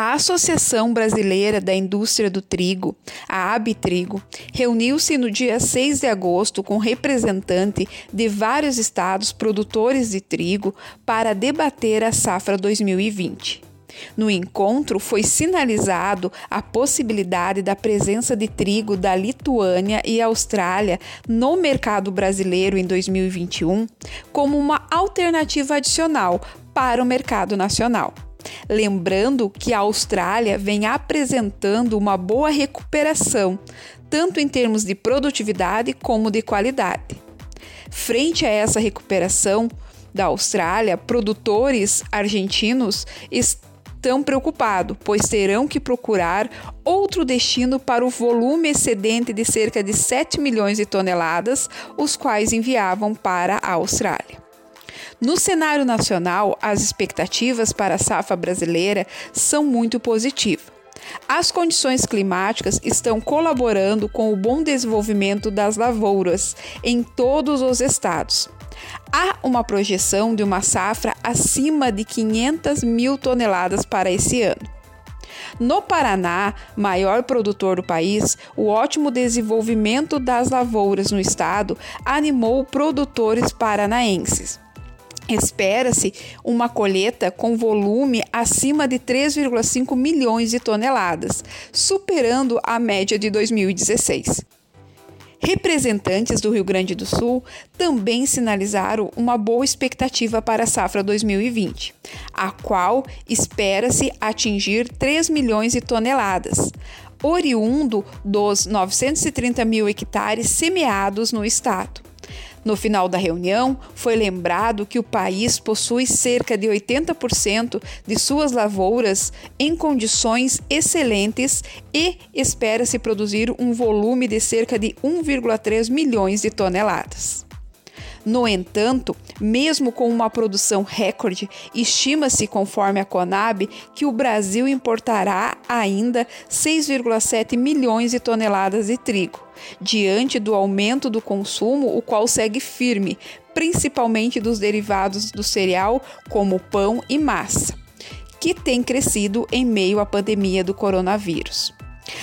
A Associação Brasileira da Indústria do Trigo, a Abitrigo, reuniu-se no dia 6 de agosto com representantes de vários estados produtores de trigo para debater a safra 2020. No encontro, foi sinalizado a possibilidade da presença de trigo da Lituânia e Austrália no mercado brasileiro em 2021 como uma alternativa adicional para o mercado nacional. Lembrando que a Austrália vem apresentando uma boa recuperação, tanto em termos de produtividade como de qualidade. Frente a essa recuperação da Austrália, produtores argentinos estão preocupados, pois terão que procurar outro destino para o volume excedente de cerca de 7 milhões de toneladas, os quais enviavam para a Austrália. No cenário nacional, as expectativas para a safra brasileira são muito positivas. As condições climáticas estão colaborando com o bom desenvolvimento das lavouras em todos os estados. Há uma projeção de uma safra acima de 500 mil toneladas para esse ano. No Paraná, maior produtor do país, o ótimo desenvolvimento das lavouras no estado animou produtores paranaenses. Espera-se uma colheita com volume acima de 3,5 milhões de toneladas, superando a média de 2016. Representantes do Rio Grande do Sul também sinalizaram uma boa expectativa para a safra 2020, a qual espera-se atingir 3 milhões de toneladas, oriundo dos 930 mil hectares semeados no estado. No final da reunião, foi lembrado que o país possui cerca de 80% de suas lavouras em condições excelentes e espera-se produzir um volume de cerca de 1,3 milhões de toneladas. No entanto, mesmo com uma produção recorde, estima-se, conforme a Conab, que o Brasil importará ainda 6,7 milhões de toneladas de trigo, diante do aumento do consumo, o qual segue firme, principalmente dos derivados do cereal, como pão e massa, que tem crescido em meio à pandemia do coronavírus.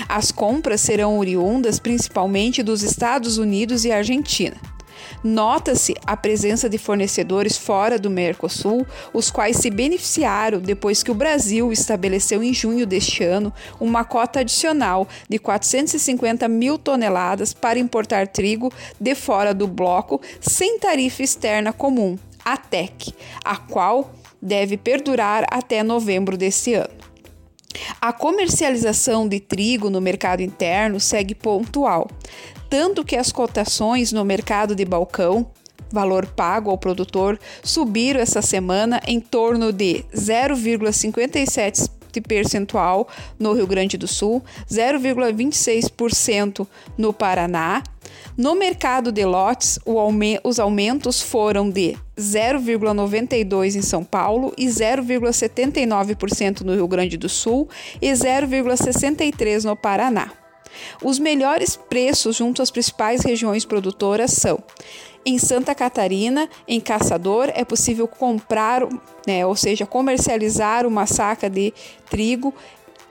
As compras serão oriundas principalmente dos Estados Unidos e Argentina. Nota-se a presença de fornecedores fora do Mercosul, os quais se beneficiaram depois que o Brasil estabeleceu em junho deste ano uma cota adicional de 450 mil toneladas para importar trigo de fora do bloco sem tarifa externa comum, a TEC, a qual deve perdurar até novembro deste ano. A comercialização de trigo no mercado interno segue pontual, tanto que as cotações no mercado de balcão, valor pago ao produtor, subiram essa semana em torno de 0,57 percentual no Rio Grande do Sul, 0,26% no Paraná. No mercado de lotes, os aumentos foram de 0,92% em São Paulo e 0,79% no Rio Grande do Sul e 0,63% no Paraná. Os melhores preços junto às principais regiões produtoras são em Santa Catarina, em Caçador, é possível comprar, né, ou seja, comercializar uma saca de trigo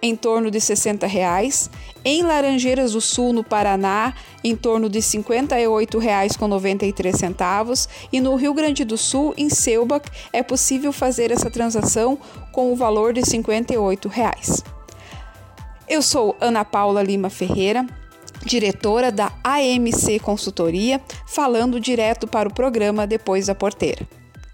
em torno de 60 reais. Em Laranjeiras do Sul, no Paraná, em torno de R$ 58,93 e no Rio Grande do Sul, em Selbach, é possível fazer essa transação com o valor de 58 reais. Eu sou Ana Paula Lima Ferreira, diretora da AMC Consultoria, falando direto para o programa Depois da Porteira.